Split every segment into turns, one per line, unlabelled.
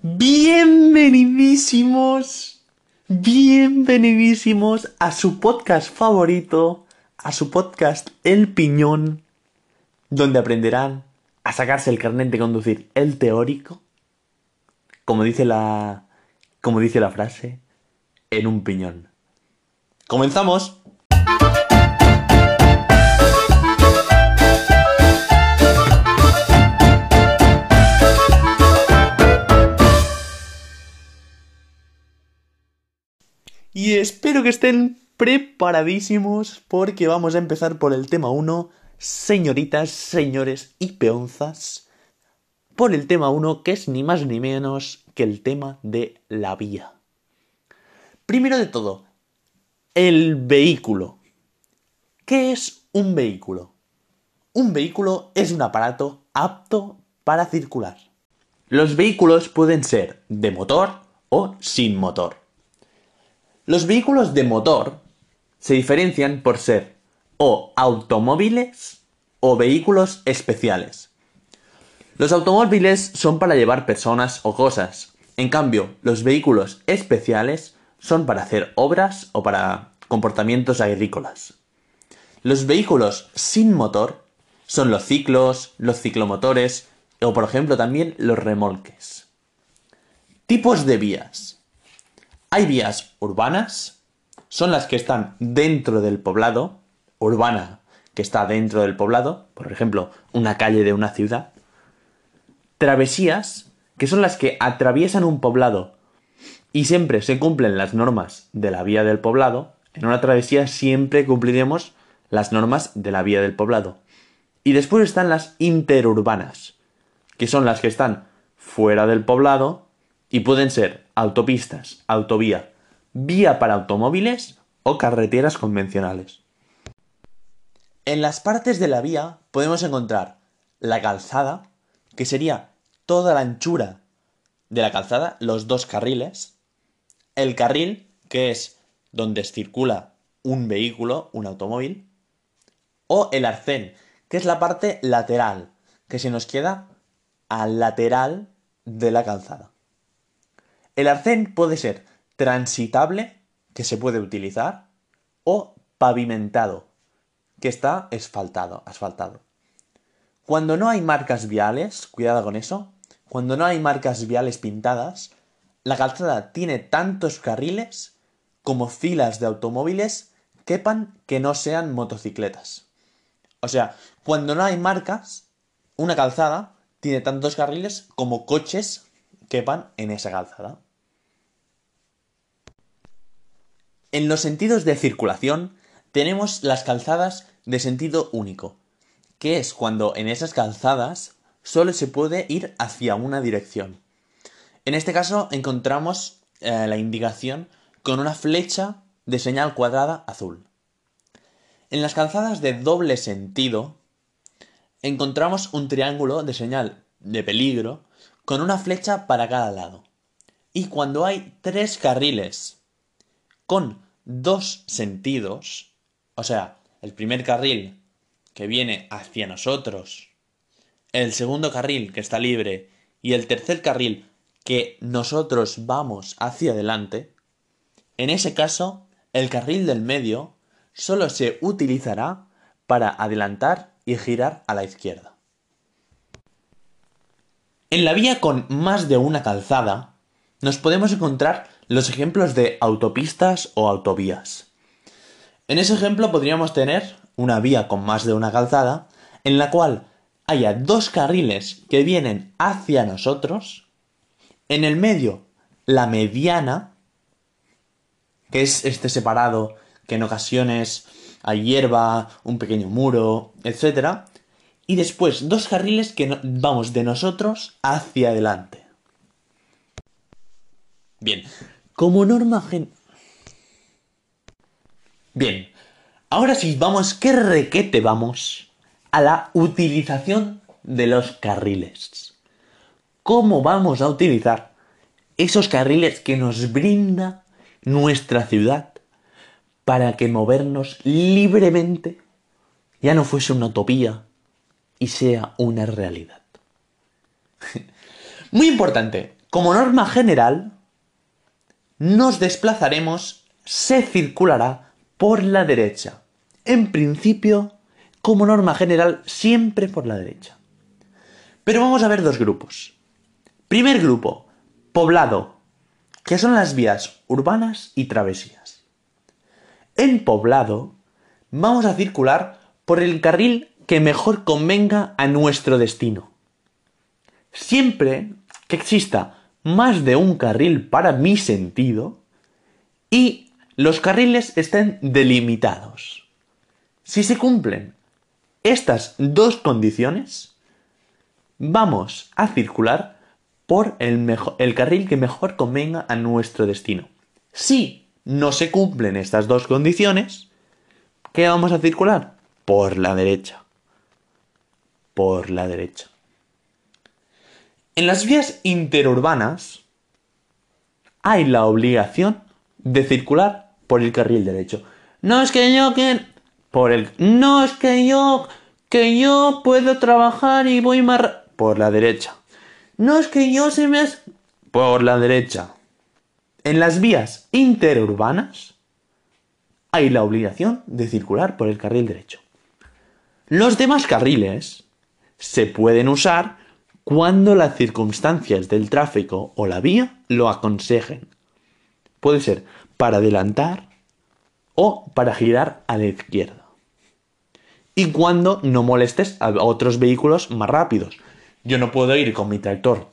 Bienvenidísimos, bienvenidísimos a su podcast favorito, a su podcast El Piñón, donde aprenderán a sacarse el carnet de conducir, el teórico, como dice la, como dice la frase, en un piñón. ¡Comenzamos! Y espero que estén preparadísimos porque vamos a empezar por el tema 1, señoritas, señores y peonzas. Por el tema 1, que es ni más ni menos que el tema de la vía. Primero de todo, el vehículo. ¿Qué es un vehículo? Un vehículo es un aparato apto para circular. Los vehículos pueden ser de motor o sin motor. Los vehículos de motor se diferencian por ser o automóviles o vehículos especiales. Los automóviles son para llevar personas o cosas. En cambio, los vehículos especiales son para hacer obras o para comportamientos agrícolas. Los vehículos sin motor son los ciclos, los ciclomotores o por ejemplo también los remolques. Tipos de vías. Hay vías urbanas, son las que están dentro del poblado, urbana que está dentro del poblado, por ejemplo, una calle de una ciudad. Travesías, que son las que atraviesan un poblado y siempre se cumplen las normas de la vía del poblado. En una travesía siempre cumpliremos las normas de la vía del poblado. Y después están las interurbanas, que son las que están fuera del poblado y pueden ser autopistas, autovía, vía para automóviles o carreteras convencionales. En las partes de la vía podemos encontrar la calzada, que sería toda la anchura de la calzada, los dos carriles, el carril, que es donde circula un vehículo, un automóvil, o el arcén, que es la parte lateral, que se nos queda al lateral de la calzada. El arcén puede ser transitable, que se puede utilizar, o pavimentado, que está asfaltado, asfaltado. Cuando no hay marcas viales, cuidado con eso, cuando no hay marcas viales pintadas, la calzada tiene tantos carriles como filas de automóviles quepan que no sean motocicletas. O sea, cuando no hay marcas, una calzada tiene tantos carriles como coches quepan en esa calzada. En los sentidos de circulación tenemos las calzadas de sentido único, que es cuando en esas calzadas solo se puede ir hacia una dirección. En este caso encontramos eh, la indicación con una flecha de señal cuadrada azul. En las calzadas de doble sentido encontramos un triángulo de señal de peligro con una flecha para cada lado. Y cuando hay tres carriles con dos sentidos, o sea, el primer carril que viene hacia nosotros, el segundo carril que está libre y el tercer carril que nosotros vamos hacia adelante, en ese caso, el carril del medio solo se utilizará para adelantar y girar a la izquierda. En la vía con más de una calzada, nos podemos encontrar los ejemplos de autopistas o autovías. En ese ejemplo podríamos tener una vía con más de una calzada, en la cual haya dos carriles que vienen hacia nosotros, en el medio la mediana, que es este separado que en ocasiones hay hierba, un pequeño muro, etc y después dos carriles que vamos de nosotros hacia adelante. Bien, como norma gen... Bien, ahora sí vamos, qué requete vamos a la utilización de los carriles. ¿Cómo vamos a utilizar esos carriles que nos brinda nuestra ciudad para que movernos libremente ya no fuese una utopía, y sea una realidad. Muy importante, como norma general, nos desplazaremos, se circulará por la derecha. En principio, como norma general, siempre por la derecha. Pero vamos a ver dos grupos. Primer grupo, poblado, que son las vías urbanas y travesías. En poblado, vamos a circular por el carril que mejor convenga a nuestro destino. Siempre que exista más de un carril para mi sentido y los carriles estén delimitados. Si se cumplen estas dos condiciones, vamos a circular por el, carril que mejor convenga a nuestro destino. Si no se cumplen estas dos condiciones, ¿qué vamos a circular? Por la derecha. Por la derecha. En las vías interurbanas hay la obligación de circular por el carril derecho. No es que yo que por el no es que yo que yo puedo trabajar y voy más por la derecha. No es que yo se me por la derecha. En las vías interurbanas hay la obligación de circular por el carril derecho. Los demás carriles se pueden usar cuando las circunstancias del tráfico o la vía lo aconsejen. Puede ser para adelantar o para girar a la izquierda. Y cuando no molestes a otros vehículos más rápidos. Yo no puedo ir con mi tractor.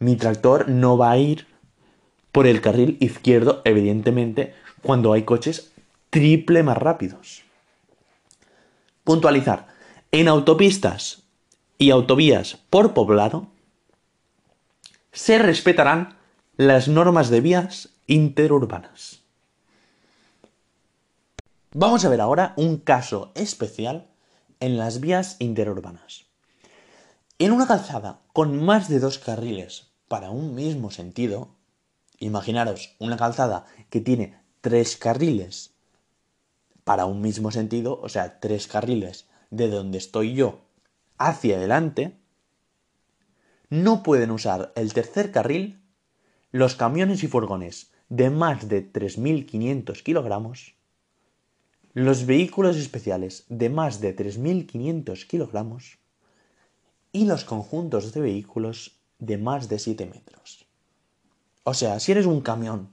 Mi tractor no va a ir por el carril izquierdo, evidentemente, cuando hay coches triple más rápidos. Puntualizar. En autopistas y autovías por poblado se respetarán las normas de vías interurbanas. Vamos a ver ahora un caso especial en las vías interurbanas. En una calzada con más de dos carriles para un mismo sentido, imaginaros una calzada que tiene tres carriles para un mismo sentido, o sea, tres carriles de donde estoy yo hacia adelante, no pueden usar el tercer carril los camiones y furgones de más de 3.500 kilogramos, los vehículos especiales de más de 3.500 kilogramos y los conjuntos de vehículos de más de 7 metros. O sea, si eres un camión,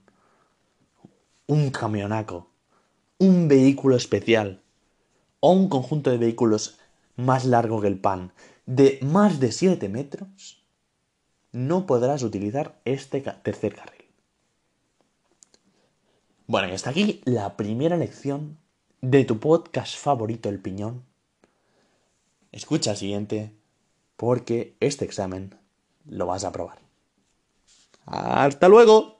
un camionaco, un vehículo especial o un conjunto de vehículos más largo que el pan de más de 7 metros, no podrás utilizar este tercer carril. Bueno, y hasta aquí la primera lección de tu podcast favorito, El Piñón. Escucha el siguiente porque este examen lo vas a probar. Hasta luego.